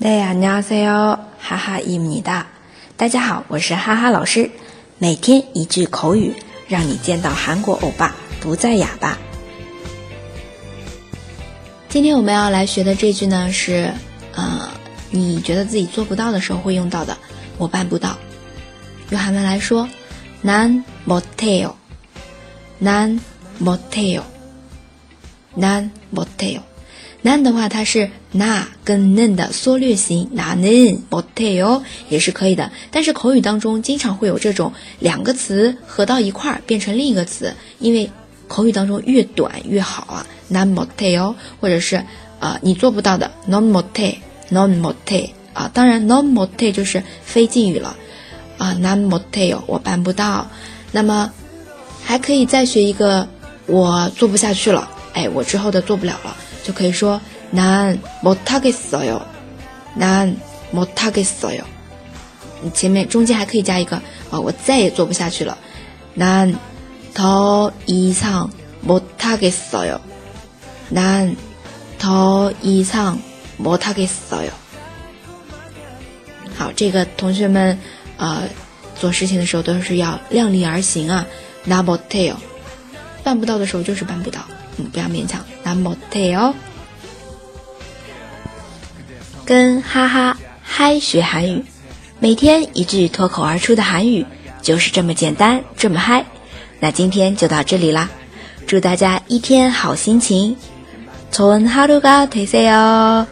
大家好，哈哈伊米哒。大家好，我是哈哈老师。每天一句口语，让你见到韩国欧巴不再哑巴。今天我们要来学的这句呢，是呃，你觉得自己做不到的时候会用到的。我办不到。用韩文来说，난못해 요， 난못해 요， 난못해 요。 nan 的话，它是 na 跟 nan 的缩略型，nanin m t e o 也是可以的。但是口语当中经常会有这种两个词合到一块儿变成另一个词，因为口语当中越短越好啊，nan m t e o 或者是啊你做不到的 non m o t e non m o t e 啊，当然 non m o t e 就是非敬语了啊，nan m t e o 我办不到。那么还可以再学一个，我做不下去了，哎，我之后的做不了了。就可以说难못하겠어 요， 难못하겠어 요。 你前面中间还可以加一个啊，我再也做不下去了，难더이상못하겠어 요， 难더이상못하겠어 요。 好，这个同学们呃做事情的时候都是要量力而行啊，나못해 요， 办不到的时候就是办不到。不要勉强， 那못해 요。 跟哈哈嗨学韩语，每天一句脱口而出的韩语，就是这么简单，这么嗨。那今天就到这里啦，祝大家一天好心情，좋은하루가되세 요。